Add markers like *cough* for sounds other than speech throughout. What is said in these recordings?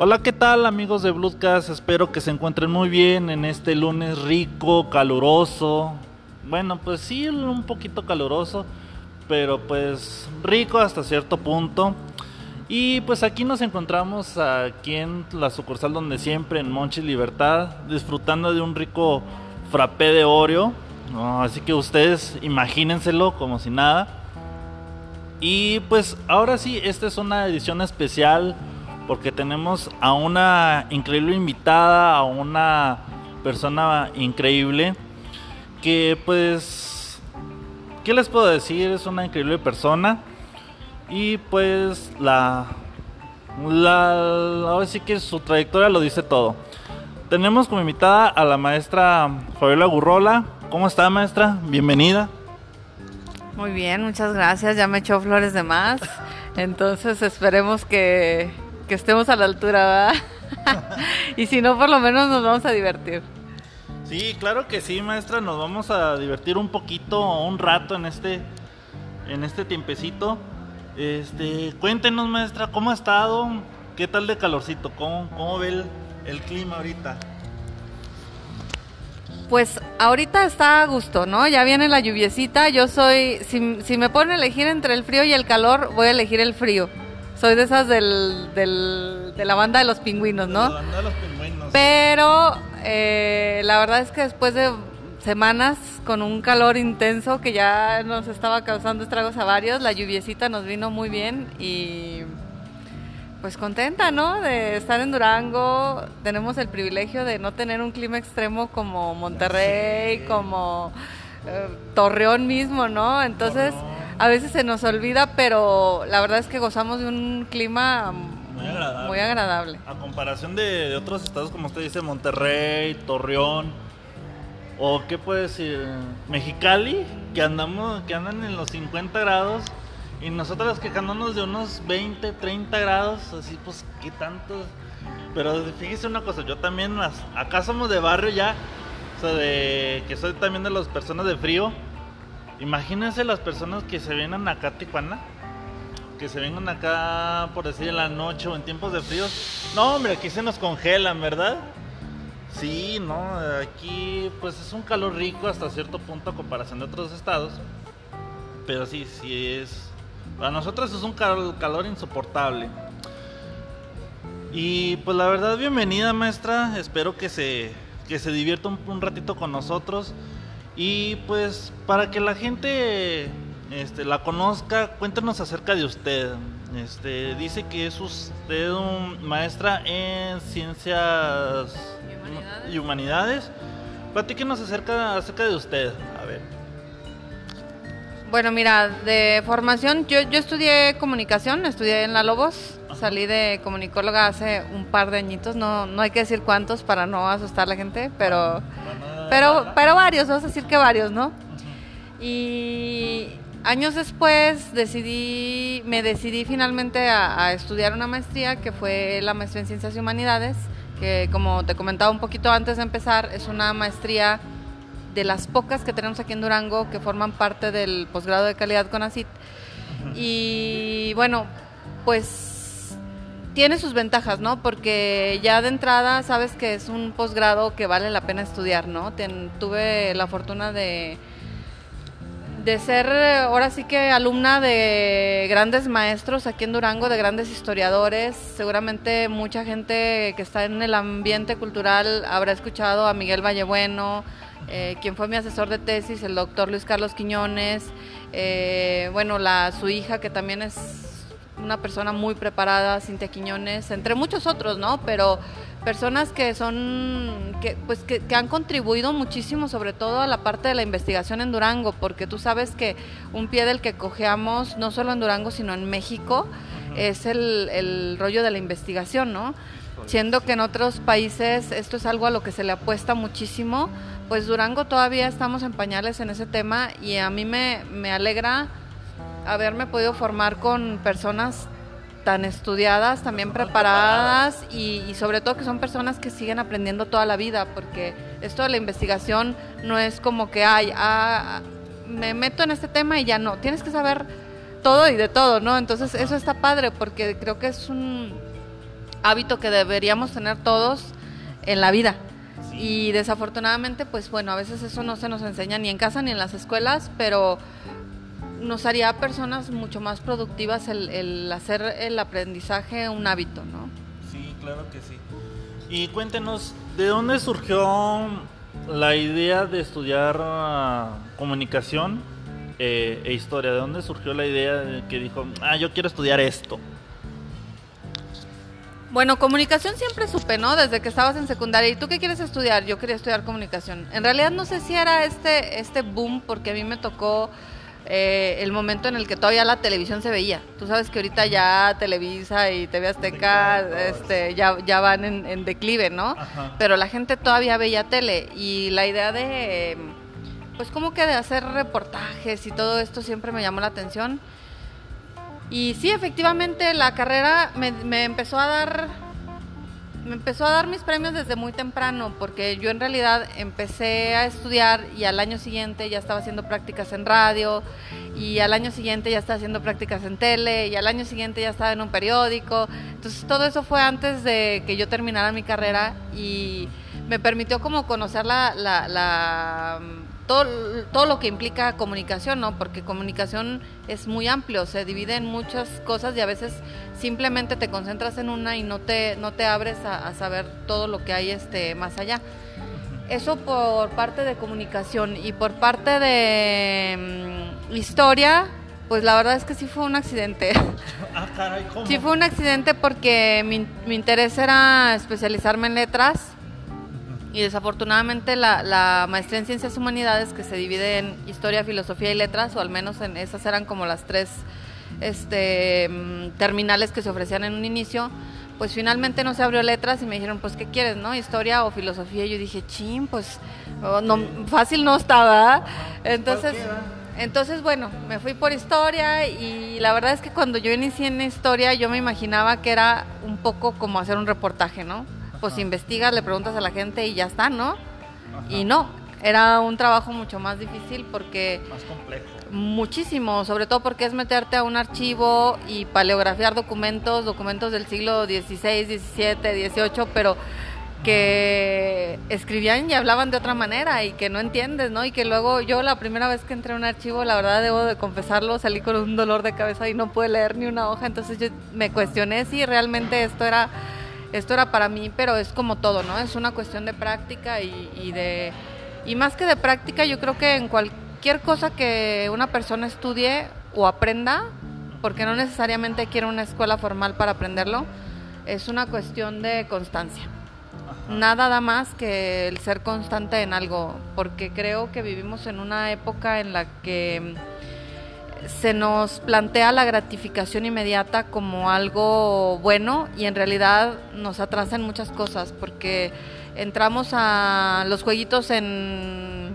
Hola, ¿qué tal amigos de Bloodcast? Espero que se encuentren muy bien en este lunes rico, caluroso. Bueno, pues sí, un poquito caluroso, pero pues rico hasta cierto punto. Y pues aquí nos encontramos aquí en la sucursal donde siempre, en Monchis Libertad, disfrutando de un rico frappé de Oreo. así que ustedes imagínenselo como si nada. Y pues ahora sí, esta es una edición especial porque tenemos a una increíble invitada, a una persona increíble que pues, ¿qué les puedo decir? Es una increíble persona y pues la, la, ahora sí que su trayectoria lo dice todo. Tenemos como invitada a la maestra Fabiola Gurrola. ¿Cómo está maestra? Bienvenida. Muy bien, muchas gracias. Ya me echó flores de más. Entonces esperemos que, que estemos a la altura, ¿verdad? *laughs* y si no, por lo menos nos vamos a divertir. Sí, claro que sí, maestra. Nos vamos a divertir un poquito, un rato en este, en este tiempecito. Este, cuéntenos, maestra, ¿cómo ha estado? ¿Qué tal de calorcito? ¿Cómo, cómo ve el, el clima ahorita? Pues ahorita está a gusto, ¿no? Ya viene la lluviecita. Yo soy, si, si me ponen a elegir entre el frío y el calor, voy a elegir el frío. Soy de esas del, del, de la banda de los pingüinos, ¿no? La banda de los pingüinos. Pero eh, la verdad es que después de semanas con un calor intenso que ya nos estaba causando estragos a varios, la lluviecita nos vino muy bien y pues contenta, ¿no? De estar en Durango. Tenemos el privilegio de no tener un clima extremo como Monterrey, como eh, Torreón mismo, ¿no? Entonces, a veces se nos olvida, pero la verdad es que gozamos de un clima muy agradable. A comparación de, de otros estados, como usted dice, Monterrey, Torreón, o qué puede decir, Mexicali, que andamos, que andan en los 50 grados y nosotros quejándonos de unos 20, 30 grados, así pues, ¿qué tanto? Pero fíjese una cosa, yo también, acá somos de barrio ya, o sea, de que soy también de las personas de frío. Imagínense las personas que se vienen acá a Tijuana, que se vengan acá, por decir, en la noche o en tiempos de frío. No, hombre, aquí se nos congelan, ¿verdad? Sí, no, aquí pues es un calor rico hasta cierto punto a comparación de otros estados. Pero sí, sí es para nosotros es un calor insoportable. Y pues la verdad, bienvenida maestra. Espero que se, que se divierta un, ratito con nosotros. Y pues para que la gente este, la conozca, cuéntenos acerca de usted. Este, dice que es usted un maestra en ciencias y humanidades. Platíquenos acerca, acerca de usted. A ver. Bueno, mira, de formación, yo, yo estudié comunicación, estudié en la Lobos, salí de comunicóloga hace un par de añitos, no, no hay que decir cuántos para no asustar a la gente, pero, pero, pero varios, vamos a decir que varios, ¿no? Y años después decidí, me decidí finalmente a, a, estudiar una maestría que fue la maestría en Ciencias y Humanidades, que como te comentaba un poquito antes de empezar, es una maestría de las pocas que tenemos aquí en Durango que forman parte del posgrado de calidad con ACIT. Y bueno, pues tiene sus ventajas, ¿no? Porque ya de entrada sabes que es un posgrado que vale la pena estudiar, ¿no? tuve la fortuna de de ser ahora sí que alumna de grandes maestros aquí en Durango, de grandes historiadores. Seguramente mucha gente que está en el ambiente cultural habrá escuchado a Miguel Vallebueno, eh, quien fue mi asesor de tesis, el doctor Luis Carlos Quiñones, eh, bueno, la, su hija que también es una persona muy preparada, Cintia Quiñones, entre muchos otros, ¿no? Pero personas que son, que, pues que, han contribuido muchísimo, sobre todo a la parte de la investigación en Durango, porque tú sabes que un pie del que cojeamos, no solo en Durango, sino en México, es el, el rollo de la investigación, ¿no? Siendo que en otros países esto es algo a lo que se le apuesta muchísimo, pues Durango todavía estamos en pañales en ese tema y a mí me, me alegra haberme podido formar con personas tan estudiadas, también preparadas y, sobre todo que son personas que siguen aprendiendo toda la vida, porque esto de la investigación no es como que, ay, ah, me meto en este tema y ya no, tienes que saber todo y de todo, ¿no? Entonces eso está padre porque creo que es un hábito que deberíamos tener todos en la vida. Y desafortunadamente, pues bueno, a veces eso no se nos enseña ni en casa ni en las escuelas, pero nos haría personas mucho más productivas el, el hacer el aprendizaje un hábito, ¿no? Sí, claro que sí. Y cuéntenos, ¿de dónde surgió la idea de estudiar ah, comunicación eh, e historia? ¿De dónde surgió la idea de que dijo, ah, yo quiero estudiar esto? Bueno, comunicación siempre supe, ¿no? Desde que estabas en secundaria. ¿Y tú qué quieres estudiar? Yo quería estudiar comunicación. En realidad no sé si era este, este boom, porque a mí me tocó eh, el momento en el que todavía la televisión se veía. Tú sabes que ahorita ya Televisa y TV Azteca este, ya, ya van en, declive, ¿no? Pero la gente todavía veía tele y la idea de, pues como que de hacer reportajes y todo esto siempre me llamó la atención. Y sí, efectivamente, la carrera me, empezó a dar me empezó a dar mis premios desde muy temprano, porque yo en realidad empecé a estudiar y al año siguiente ya estaba haciendo prácticas en radio, y al año siguiente ya estaba haciendo prácticas en tele, y al año siguiente ya estaba en un periódico. Entonces todo eso fue antes de que yo terminara mi carrera y me permitió como conocer la, la todo, todo lo que implica comunicación, ¿no? Porque comunicación es muy amplio, se divide en muchas cosas y a veces simplemente te concentras en una y no te, no te abres a, saber todo lo que hay este, más allá. Eso por parte de comunicación y por parte de mm, historia, pues la verdad es que sí fue un accidente. *laughs* Ah, caray, ¿cómo? Sí fue un accidente porque mi, mi interés era especializarme en letras y desafortunadamente la, maestría en ciencias humanidades, que se divide en historia, filosofía y letras, o al menos en esas eran como las tres este, mm, terminales que se ofrecían en un inicio, pues finalmente no se abrió letras y me dijeron, pues, ¿qué quieres, no? ¿Historia o filosofía? Y yo dije, ching, pues, oh, no, fácil no estaba. Entonces, entonces, bueno, me fui por historia y la verdad es que cuando yo inicié en historia yo me imaginaba que era un poco como hacer un reportaje, ¿no? Pues investigas, le preguntas a la gente y ya está, ¿no? Y no, era un trabajo mucho más difícil porque... Más complejo. Muchísimo, sobre todo porque es meterte a un archivo y paleografiar documentos, documentos del siglo XVI, XVII, XVIII, pero que escribían y hablaban de otra manera y que no entiendes, ¿no? Y que luego yo la primera vez que entré a un archivo, la verdad debo de confesarlo, salí con un dolor de cabeza y no pude leer ni una hoja, entonces yo me cuestioné si realmente esto era esto era para mí, pero es como todo, ¿no? Es una cuestión de práctica y, de... Y más que de práctica, yo creo que en cualquier cosa que una persona estudie o aprenda, porque no necesariamente quiere una escuela formal para aprenderlo, es una cuestión de constancia. Nada da más que el ser constante en algo, porque creo que vivimos en una época en la que se nos plantea la gratificación inmediata como algo bueno y en realidad nos atrasan muchas cosas porque entramos a los jueguitos en,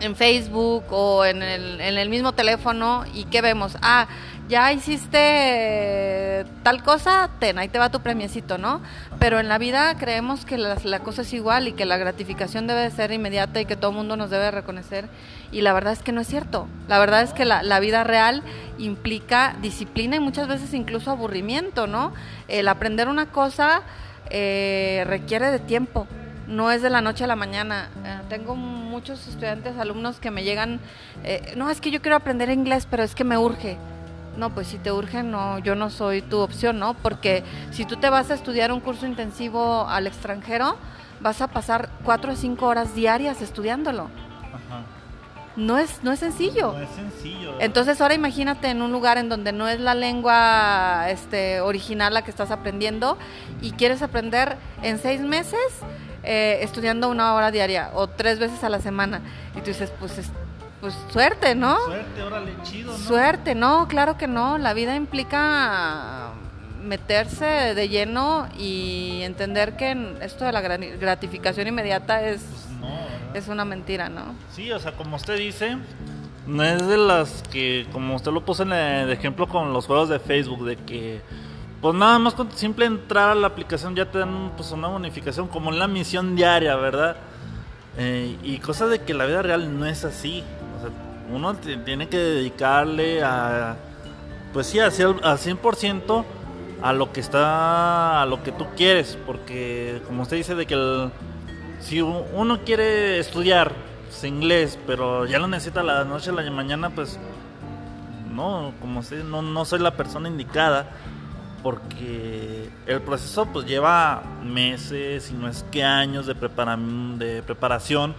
en Facebook o en el, en el mismo teléfono y ¿qué vemos? Ah, ya hiciste tal cosa, ten, ahí te va tu premiecito, ¿no? Pero en la vida creemos que la, cosa es igual y que la gratificación debe ser inmediata y que todo mundo nos debe reconocer. Y la verdad es que no es cierto. La verdad es que la, la vida real implica disciplina y muchas veces incluso aburrimiento, ¿no? El aprender una cosa eh, requiere de tiempo no es de la noche a la mañana. Eh, tengo muchos estudiantes, alumnos que me llegan, eh, no, es que yo quiero aprender inglés, pero es que me urge no, pues si te urge, no, yo no soy tu opción, ¿no? Porque si tú te vas a estudiar un curso intensivo al extranjero, vas a pasar cuatro o cinco horas diarias estudiándolo. Ajá. No es, no es sencillo. No es sencillo. Entonces ahora imagínate en un lugar en donde no es la lengua este, original la que estás aprendiendo y quieres aprender en seis meses eh, estudiando una hora diaria o tres veces a la semana. Y tú dices, pues pues suerte, ¿no? Suerte, órale, chido, ¿no? Suerte, no, claro que no. La vida implica meterse de lleno y entender que esto de la gratificación inmediata es, pues es una mentira, ¿no? Sí, o sea, como usted dice, no es de las que, como usted lo puso en el ejemplo con los juegos de Facebook, de que pues nada más con simple entrar a la aplicación ya te dan pues una bonificación como en la misión diaria, ¿verdad? Eh, y cosas de que la vida real no es así uno tiene que dedicarle a, pues sí, al 100% a lo que está, a lo que tú quieres, porque como usted dice de que el, si uno quiere estudiar inglés, pero ya lo necesita la noche a la mañana, pues no, como usted, no, no soy la persona indicada, porque el proceso pues lleva meses, y no es que años de, de preparación.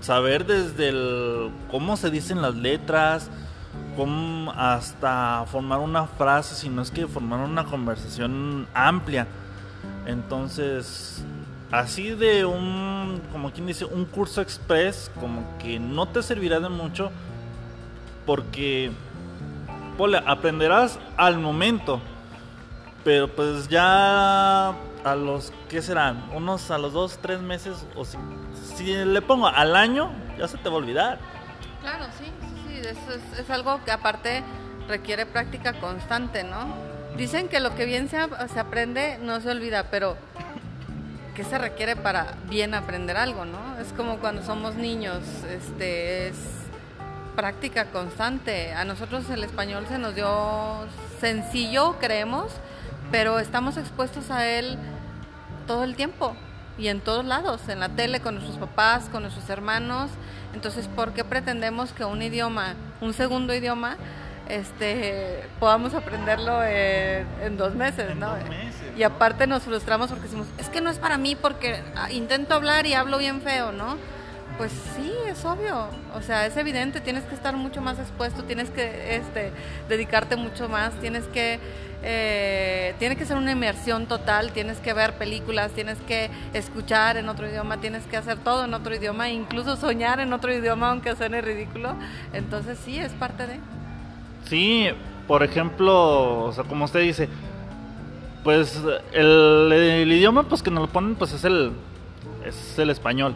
Saber desde el, cómo se dicen las letras, hasta formar una frase, si no es que formar una conversación amplia. Entonces, así de un, como quien dice, un curso express, como que no te servirá de mucho, porque aprenderás al momento, pero pues ya a los, ¿qué serán? Unos a los dos, tres meses, o si, si le pongo al año, ya se te va a olvidar. Claro, sí, sí, eso es, es algo que aparte requiere práctica constante, ¿no? Dicen que lo que bien se, se aprende no se olvida, pero ¿qué se requiere para bien aprender algo, no? Es como cuando somos niños, este, es práctica constante. A nosotros el español se nos dio sencillo, creemos, pero estamos expuestos a él todo el tiempo y en todos lados, en la tele, con nuestros papás, con nuestros hermanos. Entonces, ¿por qué pretendemos que un idioma, un segundo idioma, este, podamos aprenderlo en, dos meses, ¿no? Y aparte nos frustramos porque decimos, es que no es para mí porque ah, intento hablar y hablo bien feo, ¿no? Pues sí, es obvio, o sea, es evidente, tienes que estar mucho más expuesto, tienes que este, dedicarte mucho más, tienes que, eh, tiene que ser una inmersión total, tienes que ver películas, tienes que escuchar en otro idioma, tienes que hacer todo en otro idioma, incluso soñar en otro idioma, aunque suene ridículo, entonces sí, es parte de... Sí, por ejemplo, o sea, como usted dice, pues el, idioma pues que nos lo ponen pues es el es el español.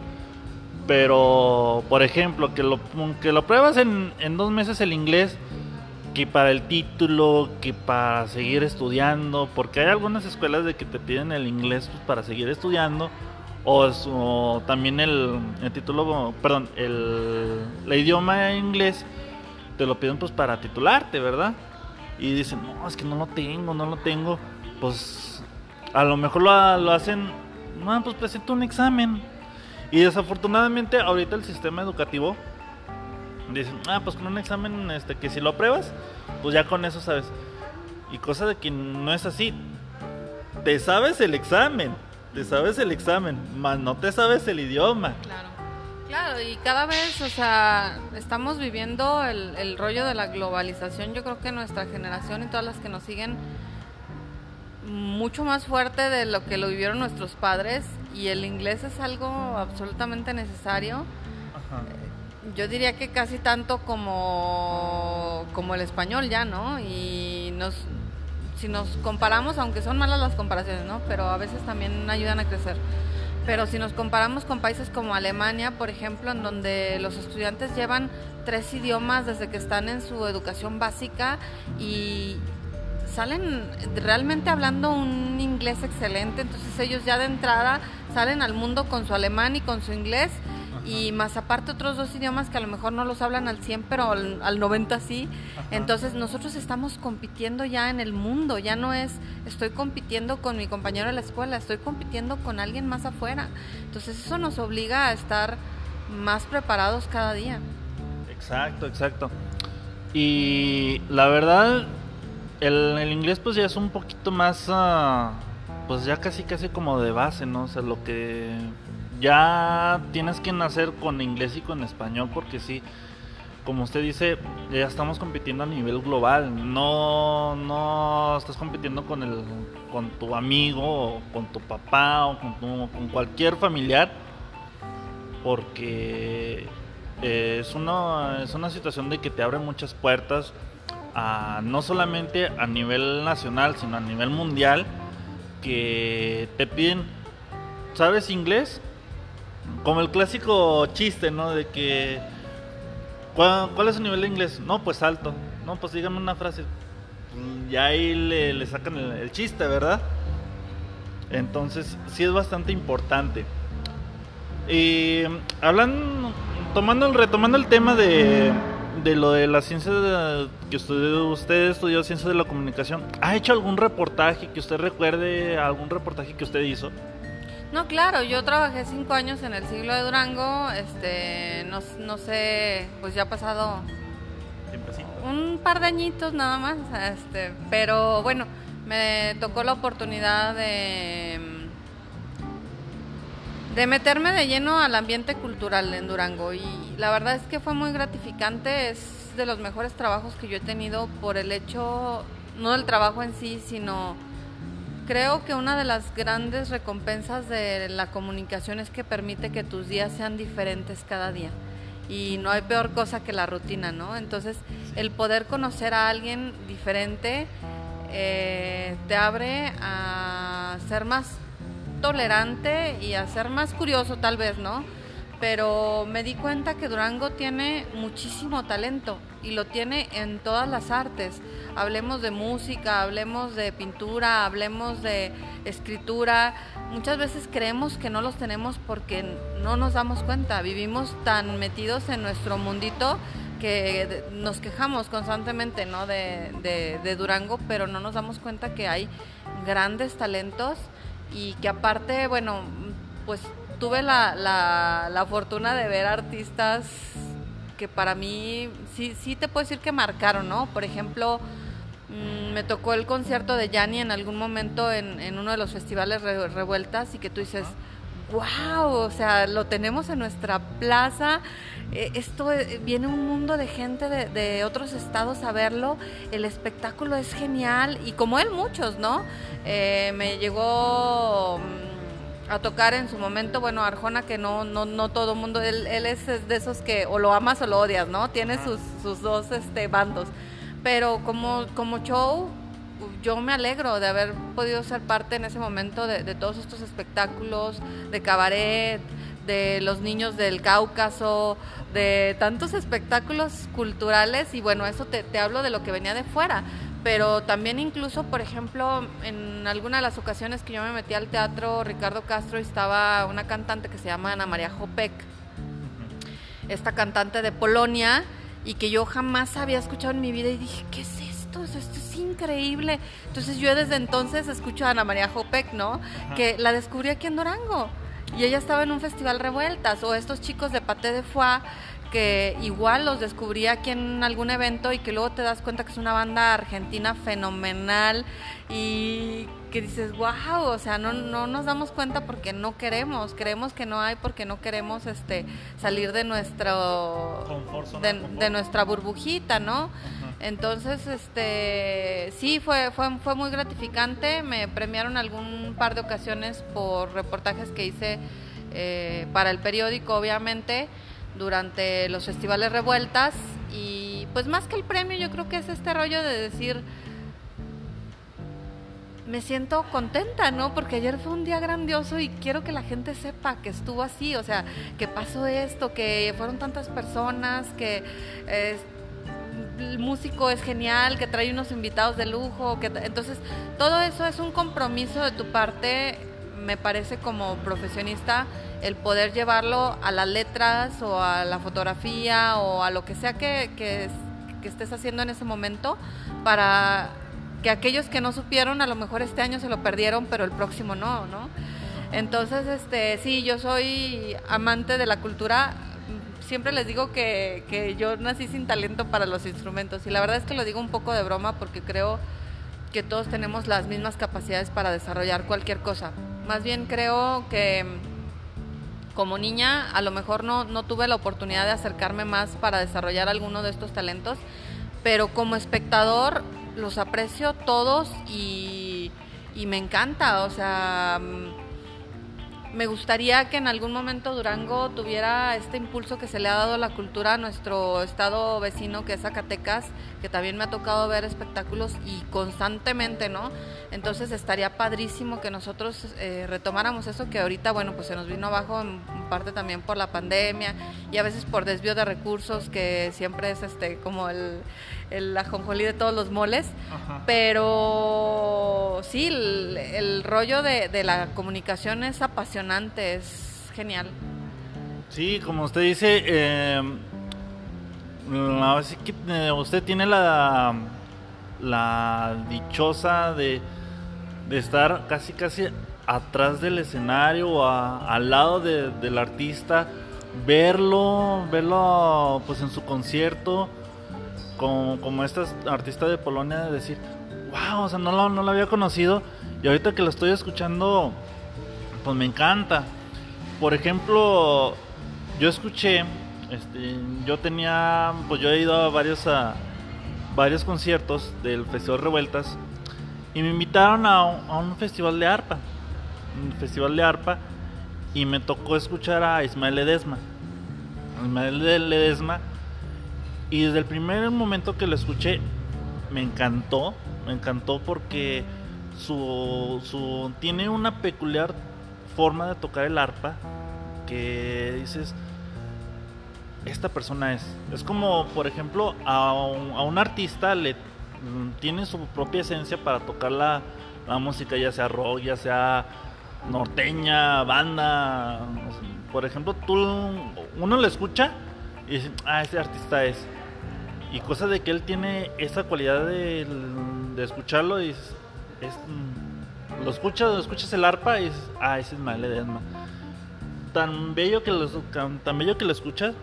Pero, por ejemplo, que lo, que lo pruebas en, en dos meses el inglés, que para el título, que para seguir estudiando, porque hay algunas escuelas de que te piden el inglés pues, para seguir estudiando, o, también el, el, título, perdón, el, el idioma inglés te lo piden pues para titularte, ¿verdad? Y dicen, no, es que no lo tengo, no lo tengo. Pues a lo mejor lo, lo hacen, no, pues presenta un examen. Y desafortunadamente ahorita el sistema educativo dicen, ah, pues con un examen este, que si lo apruebas, pues ya con eso sabes. Y cosa de que no es así. Te sabes el examen, te sabes el examen, más no te sabes el idioma. Claro. Claro, y cada vez, o sea, estamos viviendo el, rollo de la globalización. Yo creo que nuestra generación y todas las que nos siguen mucho más fuerte de lo que lo vivieron nuestros padres y el inglés es algo absolutamente necesario. Yo diría que casi tanto como, como el español ya, ¿no? Y nos, si nos comparamos, aunque son malas las comparaciones, ¿no? Pero a veces también ayudan a crecer. Pero si nos comparamos con países como Alemania, por ejemplo, en donde los estudiantes llevan tres idiomas desde que están en su educación básica y salen realmente hablando un inglés excelente, entonces ellos ya de entrada salen al mundo con su alemán y con su inglés y más aparte otros dos idiomas que a lo mejor no los hablan al 100, pero al, 90 sí. Entonces nosotros estamos compitiendo ya en el mundo, ya no es estoy compitiendo con mi compañero de la escuela, estoy compitiendo con alguien más afuera. Entonces eso nos obliga a estar más preparados cada día. Exacto, exacto. Y la verdad, el, el inglés pues ya es un poquito más, uh, pues ya casi casi como de base, ¿no? O sea, lo que ya tienes que nacer con inglés y con español porque sí, como usted dice, ya estamos compitiendo a nivel global. No, no estás compitiendo con el, con tu amigo con tu papá o con, con cualquier familiar porque es una es una situación de que te abre muchas puertas a, no solamente a nivel nacional sino a nivel mundial que te piden sabes inglés como el clásico chiste, ¿no? De que, ¿cuál, es su nivel de inglés? No, pues alto. No, pues díganme una frase. Y ahí le, sacan el, chiste, ¿verdad? Entonces, sí es bastante importante. Y hablando, tomando, retomando el tema de, de lo de la ciencia de, que estudió, usted estudió ciencia de la comunicación, ¿ha hecho algún reportaje que usted recuerde, algún reportaje que usted hizo? No, claro, yo trabajé cinco años en el siglo de Durango, este, no, no sé, pues ya ha pasado un par de añitos nada más, este, pero bueno, me tocó la oportunidad de, de meterme de lleno al ambiente cultural en Durango y la verdad es que fue muy gratificante, es de los mejores trabajos que yo he tenido por el hecho, no del trabajo en sí, sino creo que una de las grandes recompensas de la comunicación es que permite que tus días sean diferentes cada día. Y no hay peor cosa que la rutina, ¿no? Entonces, el poder conocer a alguien diferente eh, te abre a ser más tolerante y a ser más curioso, tal vez, ¿no? Pero me di cuenta que Durango tiene muchísimo talento y lo tiene en todas las artes. Hablemos de música, hablemos de pintura, hablemos de escritura. Muchas veces creemos que no los tenemos porque no nos damos cuenta. Vivimos tan metidos en nuestro mundito que nos quejamos constantemente ¿no? de, de, de Durango, pero no nos damos cuenta que hay grandes talentos y que aparte, bueno, pues tuve la, la, fortuna de ver artistas que para mí sí, sí te puedo decir que marcaron, ¿no? Por ejemplo, mm, me tocó el concierto de Yanni en algún momento en, en uno de los festivales revueltas y que tú dices, wow, o sea, lo tenemos en nuestra plaza. Eh, esto eh, viene un mundo de gente de, de, otros estados a verlo. El espectáculo es genial y como él muchos, ¿no? Eh, me llegó a tocar en su momento, bueno, Arjona que no no no todo mundo él, él es de esos que o lo amas o lo odias, ¿no? Tiene sus, sus dos este bandos. Pero como como show yo me alegro de haber podido ser parte en ese momento de, de todos estos espectáculos de cabaret, de los niños del Cáucaso, de tantos espectáculos culturales y bueno, eso te, te hablo de lo que venía de fuera pero también incluso, por ejemplo, en alguna de las ocasiones que yo me metí al teatro Ricardo Castro estaba una cantante que se llama Ana María Jopek, esta cantante de Polonia, y que yo jamás había escuchado en mi vida y dije, ¿qué es esto? Esto es increíble. Entonces yo desde entonces escucho a Ana María Jopek, ¿no? Que la descubrí aquí en Durango. Y ella estaba en un festival revueltas, o estos chicos de Paté de Foix que igual los descubrí aquí en algún evento y que luego te das cuenta que es una banda argentina fenomenal y que dices, wow, o sea, no, no nos damos cuenta porque no queremos, creemos que no hay porque no queremos este salir de nuestro de, nuestra burbujita, ¿no? Entonces, este sí fue, fue fue muy gratificante, me premiaron algún par de ocasiones por reportajes que hice eh, para el periódico, obviamente durante los festivales revueltas y pues más que el premio yo creo que es este rollo de decir me siento contenta, ¿no? Porque ayer fue un día grandioso y quiero que la gente sepa que estuvo así, o sea, que pasó esto, que fueron tantas personas, que el músico es genial, que trae unos invitados de lujo, que entonces todo eso es un compromiso de tu parte, me parece como profesionista el poder llevarlo a las letras o a la fotografía o a lo que sea que, que, estés haciendo en ese momento para que aquellos que no supieron a lo mejor este año se lo perdieron pero el próximo no, ¿no? Entonces, este, sí, yo soy amante de la cultura. Siempre les digo que, que yo nací sin talento para los instrumentos y la verdad es que lo digo un poco de broma porque creo que todos tenemos las mismas capacidades para desarrollar cualquier cosa. Más bien creo que como niña a lo mejor no, no tuve la oportunidad de acercarme más para desarrollar alguno de estos talentos, pero como espectador los aprecio todos y, y me encanta, o sea, me gustaría que en algún momento Durango tuviera este impulso que se le ha dado a la cultura a nuestro estado vecino que es Zacatecas, que también me ha tocado ver espectáculos y constantemente, ¿no? Entonces estaría padrísimo que nosotros eh, retomáramos eso que ahorita, bueno, pues se nos vino abajo en parte también por la pandemia y a veces por desvío de recursos, que siempre es este como el, el ajonjolí de todos los moles. Pero sí, el, rollo de, de la comunicación es apasionante, es genial. Sí, como usted dice, eh, mm, así que eh, usted tiene la, la dichosa de, de estar casi casi atrás del escenario o al lado del artista, verlo, verlo pues en su concierto, como, como esta artista de Polonia, de decir, wow, o sea, no lo, no había conocido y ahorita que lo estoy escuchando, pues me encanta. Por ejemplo, yo escuché, este, yo tenía, pues yo he ido a varios, a varios conciertos del Festival Revueltas y me invitaron a, a un festival de arpa un festival de arpa y me tocó escuchar a Ismael Ledesma. Ismael Ledesma. Y desde el primer momento que lo escuché, me encantó. Me encantó porque su, su, tiene una peculiar forma de tocar el arpa que dices, esta persona es. Es como, por ejemplo, a un, a un artista le tiene su propia esencia para tocar la, la música, ya sea rock, ya sea norteña, banda. Por ejemplo, tú uno le escucha y dice, ah, ese artista es. Y cosa de que él tiene esa cualidad de, de escucharlo y es, mm, lo escuchas, escuchas el arpa y dices, ah, ese es Maile Tan bello que lo, tan bello que lo escuchas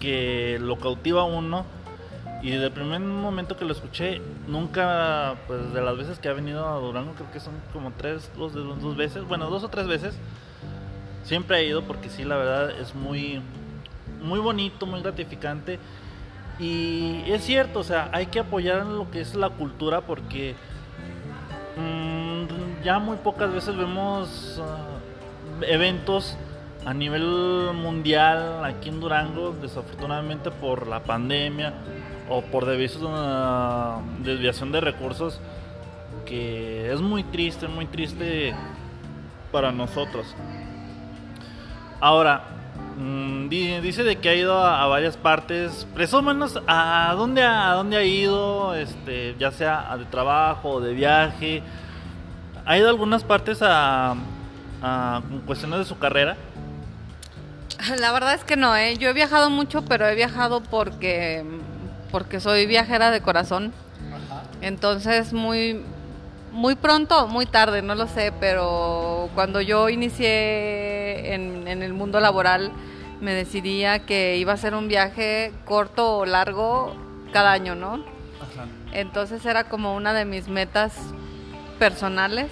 que lo cautiva uno y desde el primer momento que lo escuché, nunca, pues de las veces que ha venido a Durango, creo que son como tres, dos, dos veces, bueno, dos o tres veces, siempre he ido porque sí, la verdad es muy, muy bonito, muy gratificante. Y es cierto, o sea, hay que apoyar lo que es la cultura porque mm, ya muy pocas veces vemos ah, eventos a nivel mundial aquí en Durango, desafortunadamente por la pandemia o por una desviación de recursos que es muy triste, muy triste para nosotros. Ahora, mm, dice de que ha ido a, varias partes, presúmenos a dónde, a dónde ha ido, este, ya sea de trabajo o de viaje. ¿Ha ido a algunas partes a, a cuestiones de su carrera? *laughs* La verdad es que no, ¿eh? yo he viajado mucho, pero he viajado porque porque soy viajera de corazón. Entonces, muy, muy pronto, muy tarde, no lo sé, pero cuando yo inicié en, el mundo laboral, me decidía que iba a ser un viaje corto o largo cada año, ¿no? Entonces era como una de mis metas personales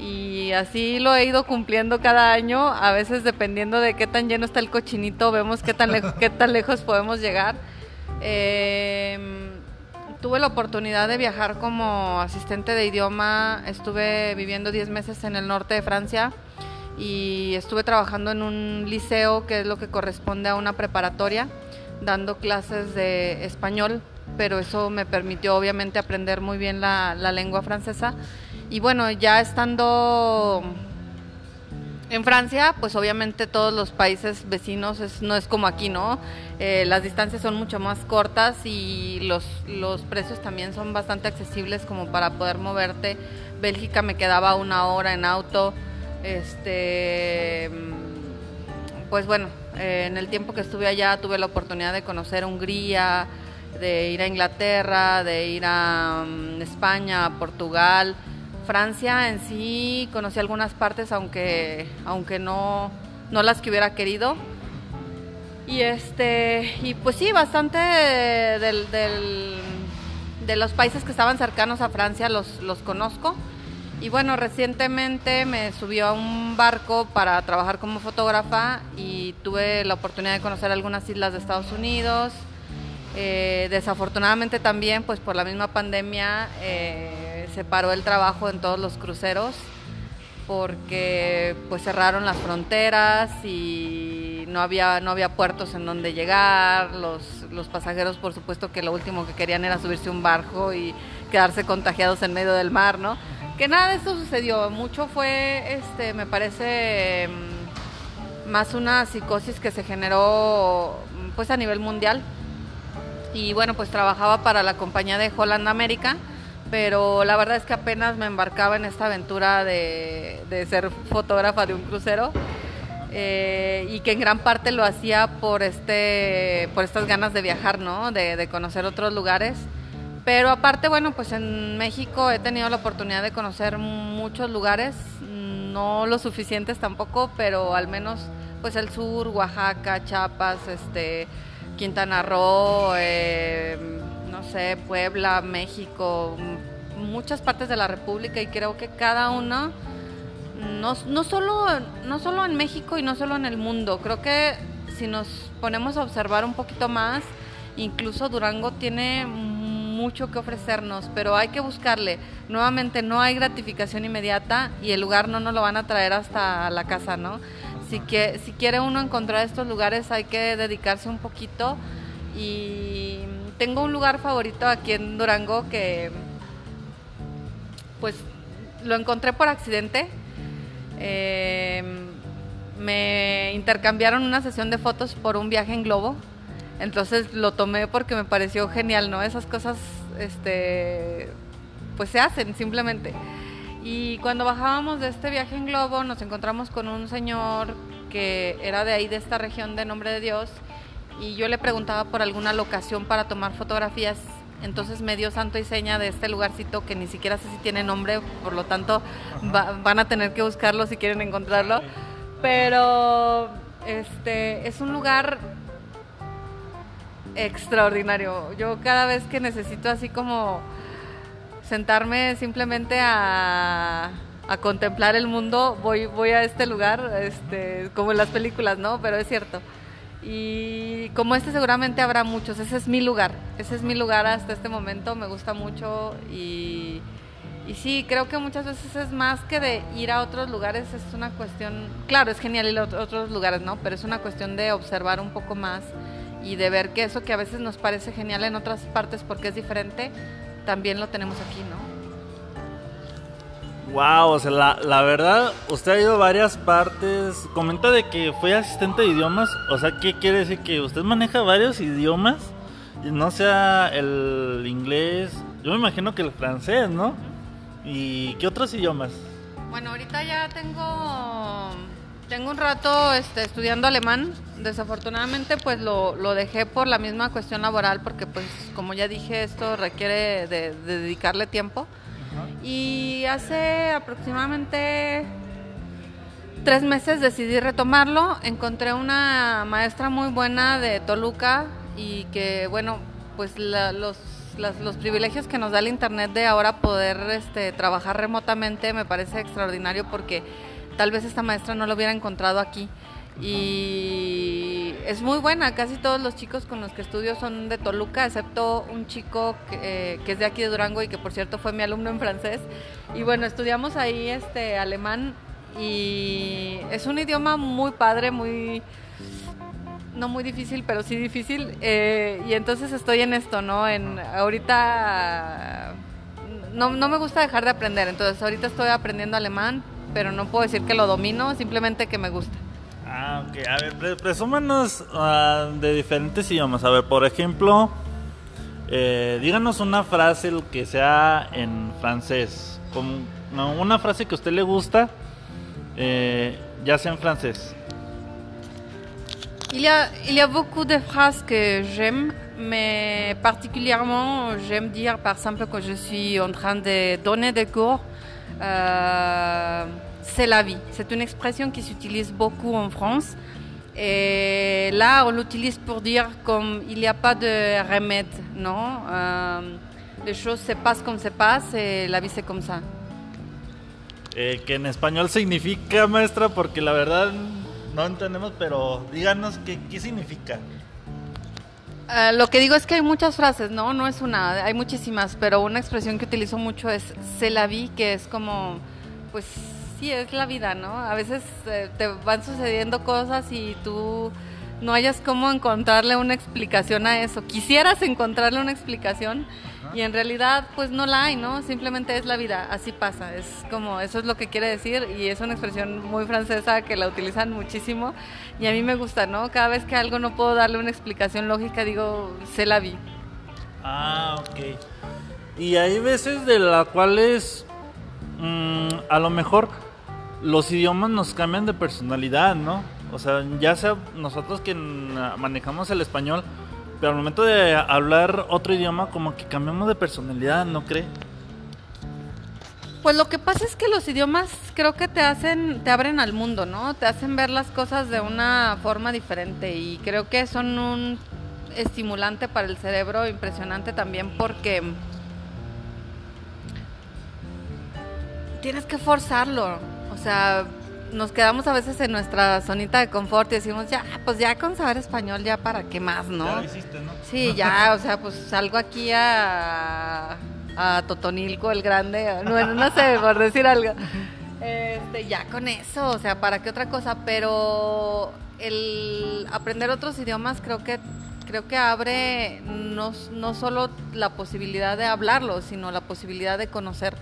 y así lo he ido cumpliendo cada año, a veces dependiendo de qué tan lleno está el cochinito, vemos qué tan, *laughs* qué tan lejos podemos llegar. Eh, tuve la oportunidad de viajar como asistente de idioma. Estuve viviendo 10 meses en el norte de Francia y estuve trabajando en un liceo que es lo que corresponde a una preparatoria, dando clases de español, pero eso me permitió obviamente aprender muy bien la, la lengua francesa. Y bueno, ya estando en Francia, pues obviamente todos los países vecinos no es como aquí, ¿no? Eh, las distancias son mucho más cortas y los, los precios también son bastante accesibles como para poder moverte. Bélgica me quedaba una hora en auto. Este, pues bueno, eh, en el tiempo que estuve allá tuve la oportunidad de conocer Hungría, de ir a Inglaterra, de ir a mm, España, Portugal. Francia en sí conocí algunas partes, aunque, aunque no, no las que hubiera querido. Y este, y pues sí, bastante del, de los países que estaban cercanos a Francia los, los conozco. Y bueno, recientemente me subió a un barco para trabajar como fotógrafa y tuve la oportunidad de conocer algunas islas de Estados Unidos. Eh, desafortunadamente también, pues por la misma pandemia, eh, se paró el trabajo en todos los cruceros porque pues cerraron las fronteras y no había no había puertos en donde llegar. Los, los pasajeros por supuesto que lo último que querían era subirse un barco y quedarse contagiados en medio del mar no que nada de eso sucedió. Mucho fue este me parece mm, más una psicosis que se generó pues a nivel mundial. Y bueno pues trabajaba para la compañía de Holland America pero la verdad es que apenas me embarcaba en esta aventura de, ser fotógrafa de un crucero eh, y que en gran parte lo hacía por, este, por estas ganas de viajar, ¿no? De, de conocer otros lugares. Pero aparte, bueno, pues en México he tenido la oportunidad de conocer muchos lugares, no lo suficientes tampoco, pero al menos pues el sur, Oaxaca, Chiapas, este, Quintana Roo, eh, no sé, Puebla, México, muchas partes de la República y creo que cada uno, no, no, solo, no solo en México y no solo en el mundo, creo que si nos ponemos a observar un poquito más, incluso Durango tiene mucho que ofrecernos, pero hay que buscarle. Nuevamente, no hay gratificación inmediata y el lugar no nos lo van a traer hasta la casa, ¿no? Si, que, si quiere uno encontrar estos lugares hay que dedicarse un poquito y tengo un lugar favorito aquí en Durango que pues lo encontré por accidente. Eh, me intercambiaron una sesión de fotos por un viaje en globo entonces lo tomé porque me pareció genial, ¿no? Esas cosas, este, pues se hacen simplemente. Y cuando bajábamos de este viaje en globo, nos encontramos con un señor que era de ahí, de esta región de Nombre de Dios, y yo le preguntaba por alguna locación para tomar fotografías. Entonces me dio santo y seña de este lugarcito que ni siquiera sé si tiene nombre, por lo tanto van a tener que buscarlo si quieren encontrarlo. Pero este es un lugar extraordinario. Yo cada vez que necesito así como sentarme simplemente a, contemplar el mundo, voy, voy a este lugar, este, como en las películas, ¿no? Pero es cierto. Y como este seguramente habrá muchos, ese es mi lugar, ese es mi lugar hasta este momento, me gusta mucho y, sí, creo que muchas veces es más que de ir a otros lugares, es una cuestión, claro, es genial ir a otros lugares, ¿no? Pero es una cuestión de observar un poco más y de ver que eso que a veces nos parece genial en otras partes porque es diferente, también lo tenemos aquí, ¿no? Wow, o sea, la, la, verdad, usted ha ido a varias partes. Comenta de que fue asistente de idiomas. O sea, ¿qué quiere decir? Que usted maneja varios idiomas. Y no sea el inglés. Yo me imagino que el francés, ¿no? ¿Y qué otros idiomas? Bueno, ahorita ya tengo tengo un rato este, estudiando alemán. Desafortunadamente, pues lo, lo, dejé por la misma cuestión laboral, porque, pues, como ya dije, esto requiere de, dedicarle tiempo. Y hace aproximadamente tres meses decidí retomarlo. Encontré una maestra muy buena de Toluca y que, bueno, pues los, los privilegios que nos da el Internet de ahora poder este, trabajar remotamente me parece extraordinario porque tal vez esta maestra no lo hubiera encontrado aquí. Y es muy buena, casi todos los chicos con los que estudio son de Toluca, excepto un chico que, es de aquí de Durango y que por cierto fue mi alumno en francés. Y bueno, estudiamos ahí este alemán y es un idioma muy padre, muy no muy difícil, pero sí difícil. Eh, y entonces estoy en esto, ¿no? En ahorita no, no me gusta dejar de aprender, entonces ahorita estoy aprendiendo alemán, pero no puedo decir que lo domino, simplemente que me gusta. Ah, ok. A ver, presúmanos uh, de diferentes idiomas. A ver, por ejemplo, eh, díganos una frase que sea en francés. Como una frase que a usted le gusta, eh, ya sea en francés. Il y, a, il y a beaucoup de phrases que j'aime, mais particulièrement j'aime dire par exemple que je suis en train de donner des cours Euh, c'est la vie. C'est une expression qui s'utilise beaucoup en France. Et là, on l'utilise pour dire comme il n'y a pas de remède, non euh, Les choses se passent comme se passent et la vie c'est comme ça. Eh, que en español significa, maestra, porque la verdad no entendemos, pero díganos qué, qué significa. Uh, lo que digo es que hay muchas frases, ¿no? No es una, hay muchísimas, pero una expresión que utilizo mucho es se la vi, que es como, pues sí, es la vida, ¿no? A veces eh, te van sucediendo cosas y tú no hayas cómo encontrarle una explicación a eso. Quisieras encontrarle una explicación y en realidad pues no la hay, ¿no? Simplemente es la vida, así pasa. Es como, eso es lo que quiere decir y es una expresión muy francesa que la utilizan muchísimo y a mí me gusta, ¿no? Cada vez que algo no puedo darle una explicación lógica digo, se la vi. Ah, ok. Y hay veces de las cuales mm, a lo mejor los idiomas nos cambian de personalidad, ¿no? O sea, ya sea nosotros que manejamos el español, pero al momento de hablar otro idioma, como que cambiamos de personalidad, ¿no cree? Pues lo que pasa es que los idiomas creo que te hacen, te abren al mundo, ¿no? Te hacen ver las cosas de una forma diferente y creo que son un estimulante para el cerebro impresionante también porque tienes que forzarlo. O sea, nos quedamos a veces en nuestra zonita de confort y decimos, ya, pues ya con saber español, ya para qué más, ¿no? Ya lo hiciste, ¿no? Sí, ya, o sea, pues salgo aquí a, a Totonilco el Grande, bueno, no sé, por decir algo. Este, ya con eso, o sea, ¿para qué otra cosa? Pero el aprender otros idiomas creo que creo que abre no, no solo la posibilidad de hablarlo, sino la posibilidad de conocer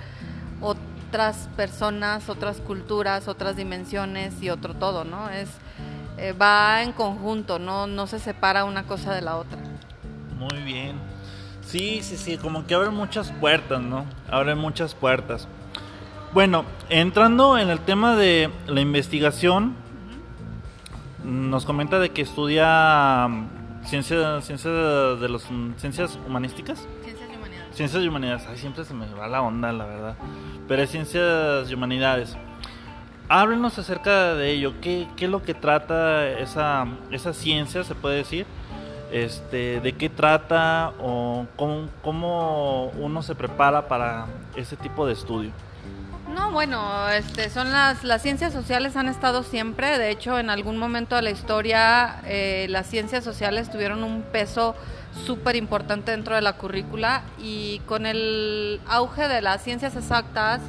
otras personas, otras culturas, otras dimensiones y otro todo, ¿no? Es eh, va en conjunto, no no se separa una cosa de la otra. Muy bien. Sí, sí, sí, como que abre muchas puertas, ¿no? Abre muchas puertas. Bueno, entrando en el tema de la investigación, nos comenta de que estudia Ciencias, ciencias de los ciencias humanísticas. Ciencias y humanidades. Ay, siempre se me va la onda, la verdad. Pero es ciencias y humanidades. Háblenos acerca de ello. ¿Qué, qué es lo que trata esa, esa ciencia, se puede decir? Este, ¿De qué trata o cómo, cómo uno se prepara para ese tipo de estudio? No, bueno, este, son las, las ciencias sociales han estado siempre. De hecho, en algún momento de la historia, eh, las ciencias sociales tuvieron un peso súper importante dentro de la currícula y con el auge de las ciencias exactas,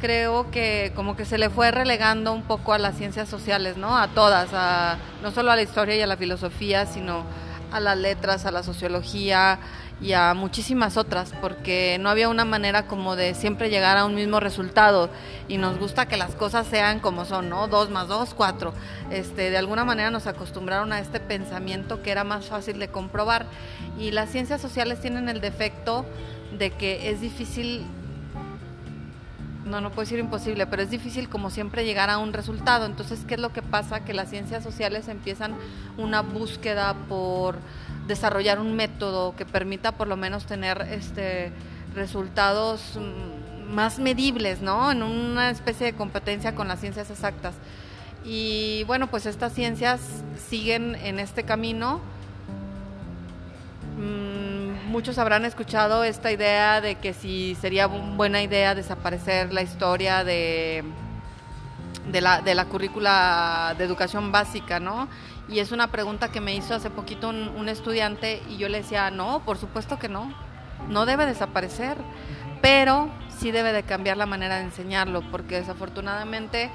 creo que como que se le fue relegando un poco a las ciencias sociales, ¿no? A todas, a, no solo a la historia y a la filosofía, sino a las letras, a la sociología y a muchísimas otras, porque no había una manera como de siempre llegar a un mismo resultado y nos gusta que las cosas sean como son, ¿no? Dos más dos, cuatro. Este, de alguna manera nos acostumbraron a este pensamiento que era más fácil de comprobar y las ciencias sociales tienen el defecto de que es difícil no, no puedo decir imposible, pero es difícil como siempre llegar a un resultado. Entonces, ¿qué es lo que pasa? Que las ciencias sociales empiezan una búsqueda por desarrollar un método que permita por lo menos tener este resultados mm, más medibles, ¿no? En una especie de competencia con las ciencias exactas. Y bueno, pues estas ciencias siguen en este camino. Mm, muchos habrán escuchado esta idea de que si sería buena idea desaparecer la historia de, de, la, de la currícula de educación básica, ¿no? Y es una pregunta que me hizo hace poquito un, estudiante y yo le decía, no, por supuesto que no, no debe desaparecer, pero sí debe de cambiar la manera de enseñarlo, porque desafortunadamente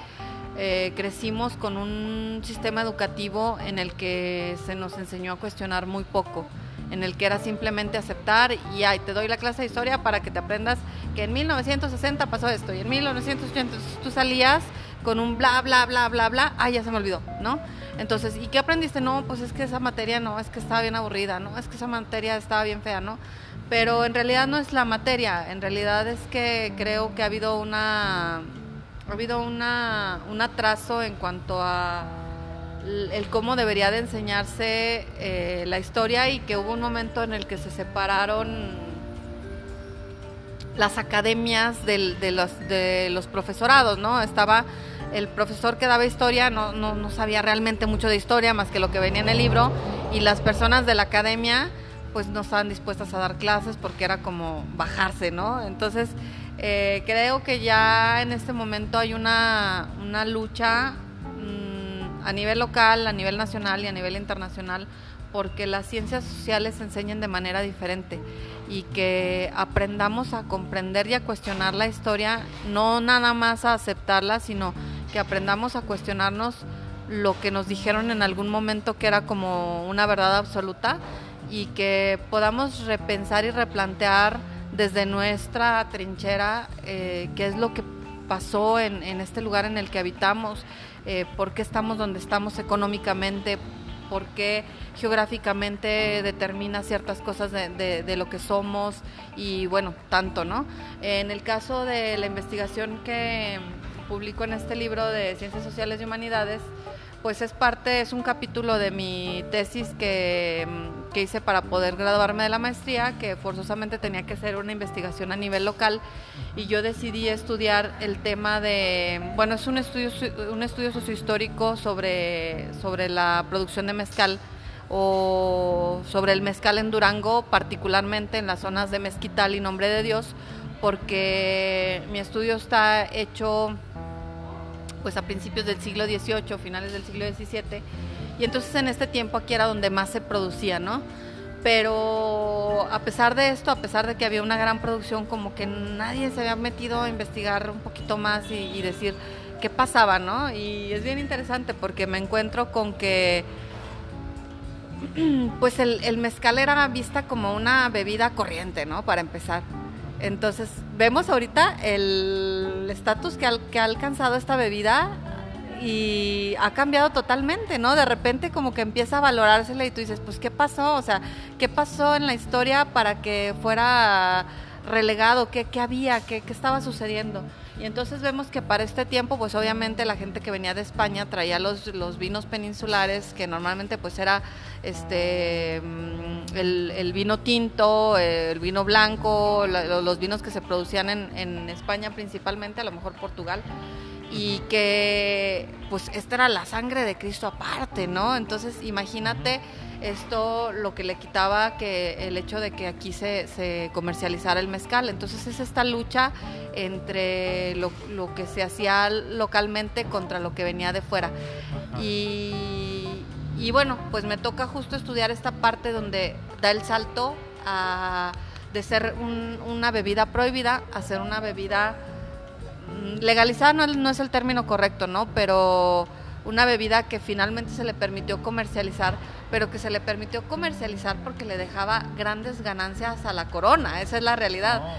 eh, crecimos con un sistema educativo en el que se nos enseñó a cuestionar muy poco en el que era simplemente aceptar y ay, te doy la clase de historia para que te aprendas que en 1960 pasó esto y en 1980 tú salías con un bla, bla, bla, bla, bla, ay, ya se me olvidó, ¿no? Entonces, ¿y qué aprendiste? No, pues es que esa materia no, es que estaba bien aburrida, no, es que esa materia estaba bien fea, ¿no? Pero en realidad no es la materia, en realidad es que creo que ha habido una ha habido una, un atraso en cuanto a el cómo debería de enseñarse eh, la historia y que hubo un momento en el que se separaron las academias de, los, de los profesorados, ¿no? Estaba el profesor que daba historia no, no, no, sabía realmente mucho de historia más que lo que venía en el libro y las personas de la academia pues no estaban dispuestas a dar clases porque era como bajarse, ¿no? Entonces eh, creo que ya en este momento hay una, una lucha mmm, a nivel local, a nivel nacional y a nivel internacional porque las ciencias sociales se enseñan de manera diferente y que aprendamos a comprender y a cuestionar la historia, no nada más a aceptarla, sino que aprendamos a cuestionarnos lo que nos dijeron en algún momento que era como una verdad absoluta y que podamos repensar y replantear desde nuestra trinchera eh, qué es lo que pasó en, este lugar en el que habitamos, eh, por qué estamos donde estamos económicamente, por qué geográficamente determina ciertas cosas de, de, lo que somos y bueno, tanto, ¿no? En el caso de la investigación que publico en este libro de Ciencias Sociales y Humanidades, pues es parte, es un capítulo de mi tesis que, que, hice para poder graduarme de la maestría, que forzosamente tenía que hacer una investigación a nivel local y yo decidí estudiar el tema de, bueno, es un estudio, un estudio sociohistórico sobre, sobre la producción de mezcal o sobre el mezcal en Durango, particularmente en las zonas de Mezquital y Nombre de Dios, porque mi estudio está hecho pues a principios del siglo XVIII, finales del siglo XVII, y entonces en este tiempo aquí era donde más se producía, ¿no? Pero a pesar de esto, a pesar de que había una gran producción, como que nadie se había metido a investigar un poquito más y, decir qué pasaba, ¿no? Y es bien interesante porque me encuentro con que *clears throat* pues el, mezcal era vista como una bebida corriente, ¿no? Para empezar. Entonces, vemos ahorita el estatus que, ha alcanzado esta bebida y ha cambiado totalmente, ¿no? De repente como que empieza a valorársela y tú dices, pues, ¿qué pasó? O sea, ¿qué pasó en la historia para que fuera relegado? ¿Qué, había? ¿Qué, ¿Qué estaba sucediendo? Y entonces vemos que para este tiempo, pues obviamente la gente que venía de España traía los, vinos peninsulares, que normalmente pues era este mm, el, vino tinto, el vino blanco, los vinos que se producían en, en España principalmente, a lo mejor Portugal y que pues esta era la sangre de Cristo aparte, ¿no? Entonces imagínate esto lo que le quitaba que el hecho de que aquí se, se comercializara el mezcal. Entonces es esta lucha entre lo, lo, que se hacía localmente contra lo que venía de fuera. Y, y, bueno, pues me toca justo estudiar esta parte donde da el salto a, de ser una bebida prohibida a ser una bebida mm, legalizada, no, no es el término correcto, ¿no? Pero una bebida que finalmente se le permitió comercializar, pero que se le permitió comercializar porque le dejaba grandes ganancias a la corona, esa es la realidad. Oh,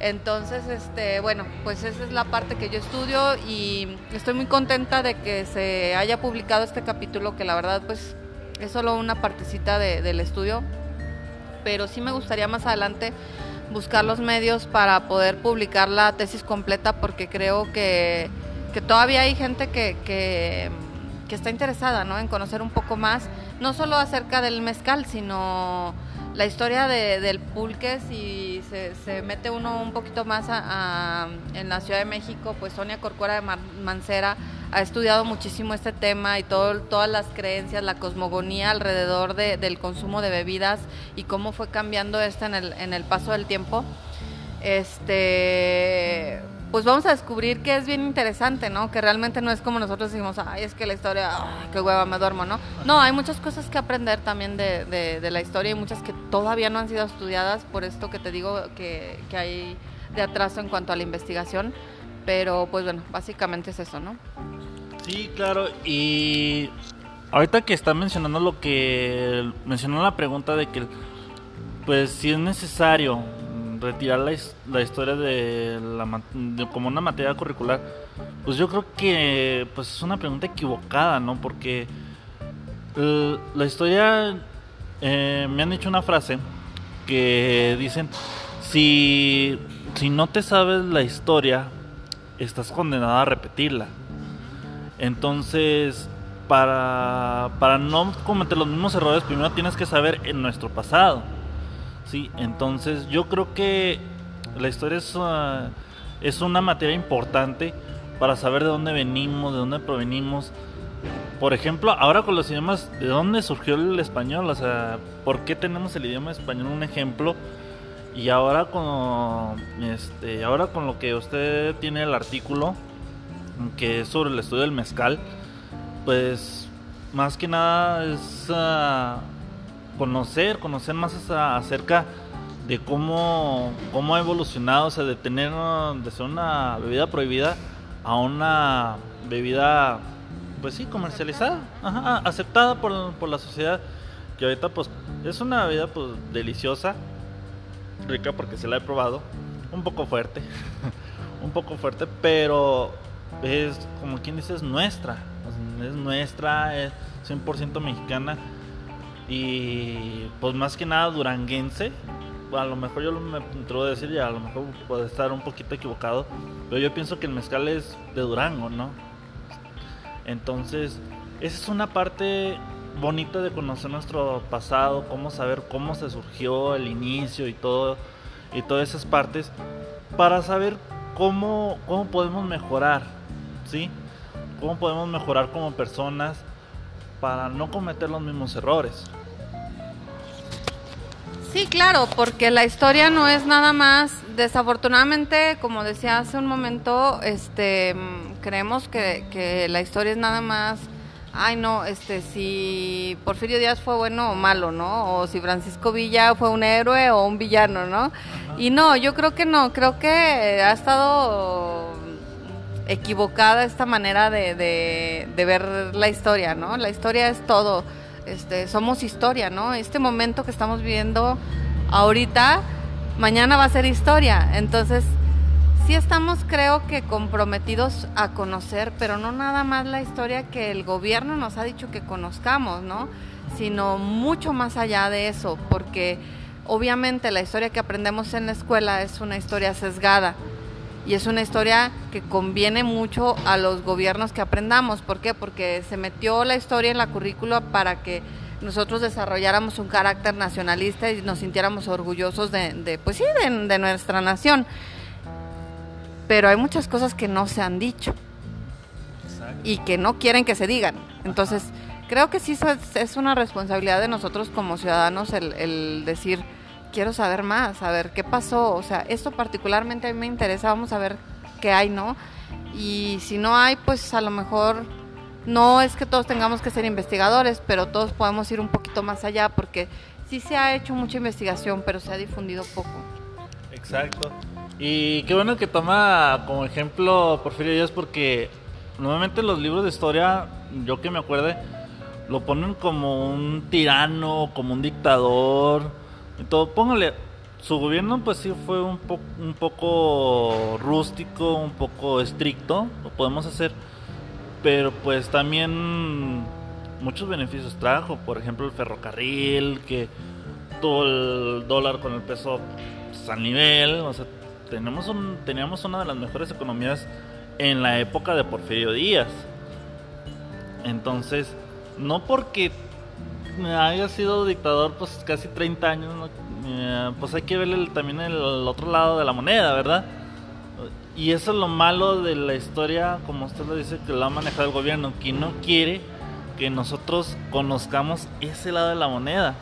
Entonces, este, bueno, pues esa es la parte que yo estudio y estoy muy contenta de que se haya publicado este capítulo, que la verdad pues es solo una partecita del estudio, pero sí me gustaría más adelante buscar los medios para poder publicar la tesis completa porque creo que, que todavía hay gente que, que que está interesada ¿no? en conocer un poco más, no solo acerca del mezcal, sino la historia de, del pulque, si se, mete uno un poquito más a, en la Ciudad de México, pues Sonia Corcuera de Mancera ha estudiado muchísimo este tema y todo, todas las creencias, la cosmogonía alrededor de, del consumo de bebidas y cómo fue cambiando esto en el, en el paso del tiempo. Este pues vamos a descubrir que es bien interesante, ¿no? Que realmente no es como nosotros decimos, ay, es que la historia, ay, qué hueva, me duermo, ¿no? No, hay muchas cosas que aprender también de, de, la historia y muchas que todavía no han sido estudiadas, por esto que te digo que, que hay de atraso en cuanto a la investigación, pero pues bueno, básicamente es eso, ¿no? Sí, claro, y ahorita que está mencionando lo que mencionó la pregunta de que pues si es necesario retirar la, la historia de, la, como una materia curricular, pues yo creo que pues es una pregunta equivocada, ¿no? Porque la historia, eh, me han dicho una frase que dicen, si, si no te sabes la historia, estás condenado a repetirla. Entonces, para, para no cometer los mismos errores, primero tienes que saber en nuestro pasado Sí, entonces yo creo que la historia es, uh, es una materia importante para saber de dónde venimos, de dónde provenimos. Por ejemplo, ahora con los idiomas, ¿de dónde surgió el español? O sea, ¿por qué tenemos el idioma español? Un ejemplo. Y ahora con, este, ahora con lo que usted tiene el artículo, que es sobre el estudio del mezcal, pues más que nada es... Uh, conocer, conocer más acerca de cómo, cómo ha evolucionado, o sea, de tener, de ser una bebida prohibida a una bebida, pues sí, comercializada, aceptada por, por, la sociedad, que ahorita pues es una bebida pues deliciosa, rica porque se la he probado, un poco fuerte, *laughs* un poco fuerte, pero es como quien dice, es nuestra, es nuestra, es 100% mexicana y pues más que nada duranguense. A lo mejor yo me atrevo a decir, y a lo mejor puede estar un poquito equivocado, pero yo pienso que el mezcal es de Durango, ¿no? Entonces, esa es una parte bonita de conocer nuestro pasado, cómo saber cómo se surgió el inicio y todo y todas esas partes para saber cómo, cómo podemos mejorar, ¿sí? Cómo podemos mejorar como personas para no cometer los mismos errores. Sí, claro, porque la historia no es nada más, desafortunadamente, como decía hace un momento, este, creemos que, que la historia es nada más, ay no, este, si Porfirio Díaz fue bueno o malo, ¿no? O si Francisco Villa fue un héroe o un villano, ¿no? Y no, yo creo que no, creo que ha estado equivocada esta manera de, de, de ver la historia, ¿no? La historia es todo este, somos historia, ¿no? Este momento que estamos viviendo ahorita, mañana va a ser historia. Entonces, sí estamos, creo que, comprometidos a conocer, pero no nada más la historia que el gobierno nos ha dicho que conozcamos, ¿no? Sino mucho más allá de eso, porque obviamente la historia que aprendemos en la escuela es una historia sesgada y es una historia que conviene mucho a los gobiernos que aprendamos. ¿Por qué? Porque se metió la historia en la currícula para que nosotros desarrolláramos un carácter nacionalista y nos sintiéramos orgullosos de, pues sí, de, nuestra nación. Pero hay muchas cosas que no se han dicho y que no quieren que se digan. Entonces, creo que sí es una responsabilidad de nosotros como ciudadanos el, el decir, quiero saber más, a ver qué pasó, o sea, esto particularmente a mí me interesa, vamos a ver qué hay, ¿no? Y si no hay, pues a lo mejor no es que todos tengamos que ser investigadores, pero todos podemos ir un poquito más allá porque sí se ha hecho mucha investigación, pero se ha difundido poco. Exacto. Y qué bueno que toma como ejemplo Porfirio Díaz porque normalmente los libros de historia, yo que me acuerde, lo ponen como un tirano, como un dictador, póngale, su gobierno pues sí fue un, poco rústico, un poco estricto, lo podemos hacer, pero pues también muchos beneficios trajo, por ejemplo el ferrocarril, que todo el dólar con el peso pues, al nivel, o sea, tenemos teníamos una de las mejores economías en la época de Porfirio Díaz. Entonces, no porque haya sido dictador pues casi 30 años, pues hay que ver también el, otro lado de la moneda, ¿verdad? Y eso es lo malo de la historia, como usted lo dice, que lo ha manejado el gobierno, que no quiere que nosotros conozcamos ese lado de la moneda.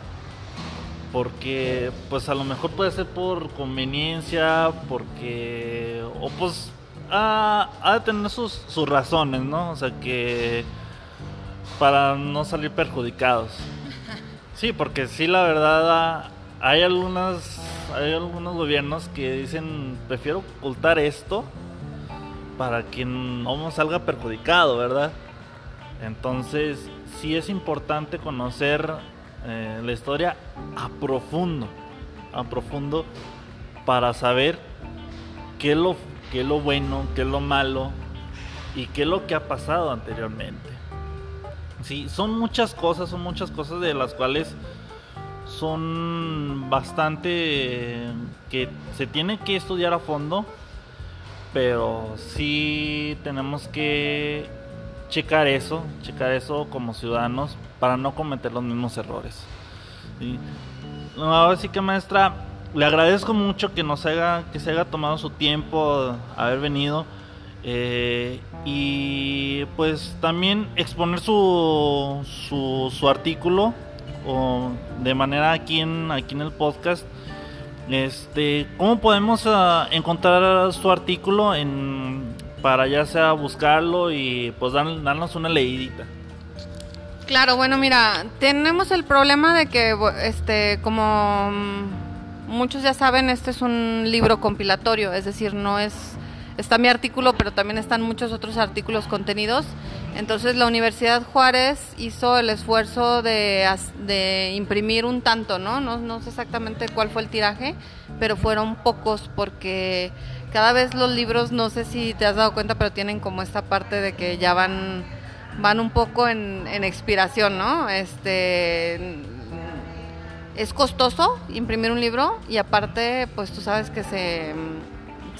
Porque pues a lo mejor puede ser por conveniencia, porque... o pues ha, de tener sus, sus razones, ¿no? O sea que para no salir perjudicados. Sí, porque sí, la verdad, hay algunas, hay algunos gobiernos que dicen, prefiero ocultar esto para que no salga perjudicado, ¿verdad? Entonces, sí es importante conocer eh, la historia a profundo, a profundo, para saber qué es lo, qué es lo bueno, qué es lo malo y qué es lo que ha pasado anteriormente. Sí, son muchas cosas, son muchas cosas de las cuales son bastante que se tiene que estudiar a fondo, pero sí tenemos que checar eso, checar eso como ciudadanos para no cometer los mismos errores. ¿sí? Ahora sí que maestra, le agradezco mucho que nos haya, que se haya tomado su tiempo haber venido. Eh, y pues también exponer su, su, artículo o de manera aquí en, aquí en el podcast. Este, ¿Cómo podemos ah, encontrar su artículo en, para ya sea buscarlo y pues darnos una leidita? Claro, bueno, mira, tenemos el problema de que, este, como muchos ya saben, este es un libro compilatorio, es decir, no es está mi artículo, pero también están muchos otros artículos contenidos. Entonces la Universidad Juárez hizo el esfuerzo de, imprimir un tanto, ¿no? ¿no? No sé exactamente cuál fue el tiraje, pero fueron pocos porque cada vez los libros, no sé si te has dado cuenta, pero tienen como esta parte de que ya van, van un poco en, en expiración, ¿no? Este es costoso imprimir un libro y aparte, pues tú sabes que se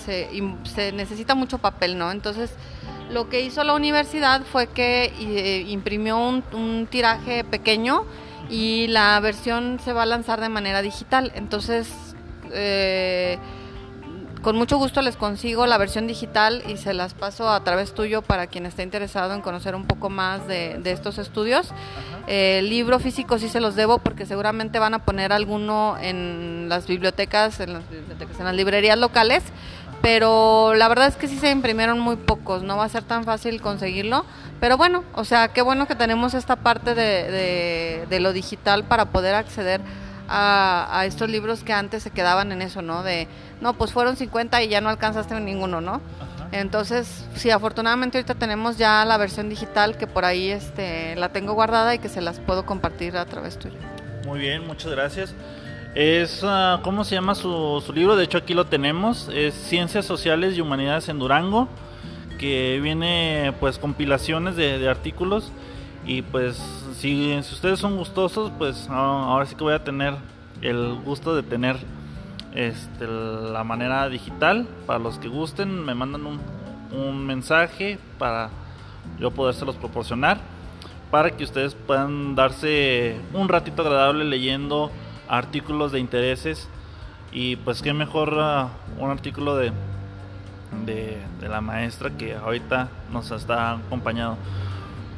se, necesita mucho papel, ¿no? Entonces, Lo que hizo la universidad fue que eh, imprimió un, un tiraje pequeño y la versión se va a lanzar de manera digital. Entonces, eh, con mucho gusto les consigo la versión digital y se las paso a través tuyo para quien esté interesado en conocer un poco más de, estos estudios. Eh, libro físico sí se los debo porque seguramente van a poner alguno en las bibliotecas, en las bibliotecas, en las librerías locales, pero la verdad es que sí se imprimieron muy pocos, no va a ser tan fácil conseguirlo. Pero bueno, o sea, qué bueno que tenemos esta parte de, de lo digital para poder acceder a, estos libros que antes se quedaban en eso, ¿no? De, no, pues fueron 50 y ya no alcanzaste ninguno, ¿no? Entonces, sí, afortunadamente ahorita tenemos ya la versión digital que por ahí este, la tengo guardada y que se las puedo compartir a través tuyo. Muy bien, muchas gracias. Es, ah, ¿cómo se llama su, libro? De hecho aquí lo tenemos, es Ciencias Sociales y Humanidades en Durango, que viene pues compilaciones de, artículos y pues si, ustedes son gustosos, pues ahora sí que voy a tener el gusto de tener este, la manera digital. Para los que gusten, me mandan un, un mensaje para yo podérselos proporcionar. Para que ustedes puedan darse un ratito agradable leyendo artículos de intereses. Y pues qué mejor uh, un artículo de, de, de la maestra que ahorita nos está acompañando.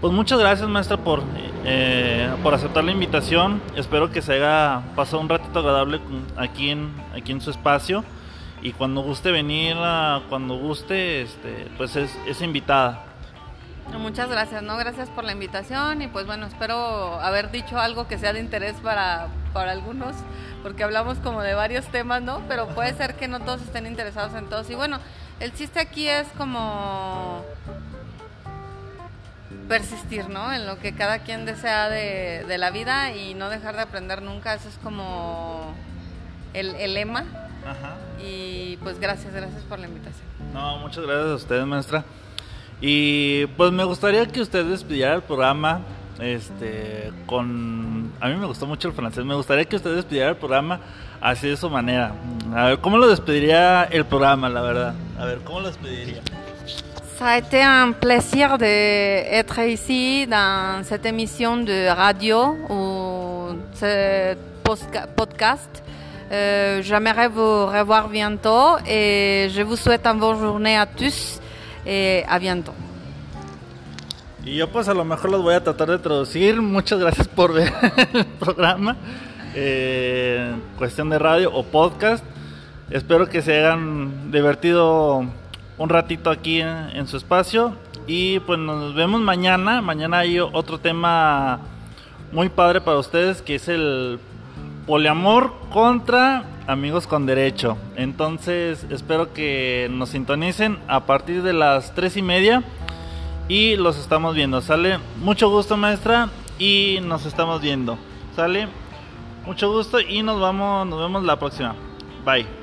Pues muchas gracias maestra por, eh, por aceptar la invitación. Espero que se haya pasado un ratito agradable aquí en, aquí en su espacio. Y cuando guste venir, cuando guste, este, pues es, es invitada. Muchas gracias, ¿no? Gracias por la invitación y pues bueno, espero haber dicho algo que sea de interés para, para algunos, porque hablamos como de varios temas, ¿no? Pero puede ser que no todos estén interesados en todos. Y bueno, el chiste aquí es como persistir, ¿no? En lo que cada quien desea de, de, la vida y no dejar de aprender nunca. Eso es como el, el lema. Ajá. Y pues gracias, gracias por la invitación. No, muchas gracias a ustedes, maestra. Y pues me gustaría que usted despidiera el programa este con a mí me gustó mucho el francés me gustaría que usted despidiera el programa así de su manera a ver cómo lo despediría el programa la verdad? A ver cómo lo despediría? Ça a été un plaisir d'être ici dans cette émission de radio ou ce podcast. Euh, J'aimerais vous revoir bientôt et je vous souhaite une bonne journée à tous et à bientôt. Y yo pues a lo mejor los voy a tratar de traducir. Muchas gracias por ver *laughs* el programa. Eh, cuestión de radio o podcast. Espero que se hayan divertido un ratito aquí en, su espacio. Y pues nos vemos mañana. Mañana hay otro tema muy padre para ustedes que es el poliamor contra amigos con derecho. Entonces espero que nos sintonicen a partir de las tres y media y los estamos viendo. Sale mucho gusto maestra y nos estamos viendo. Sale mucho gusto y nos vamos, nos vemos la próxima. Bye.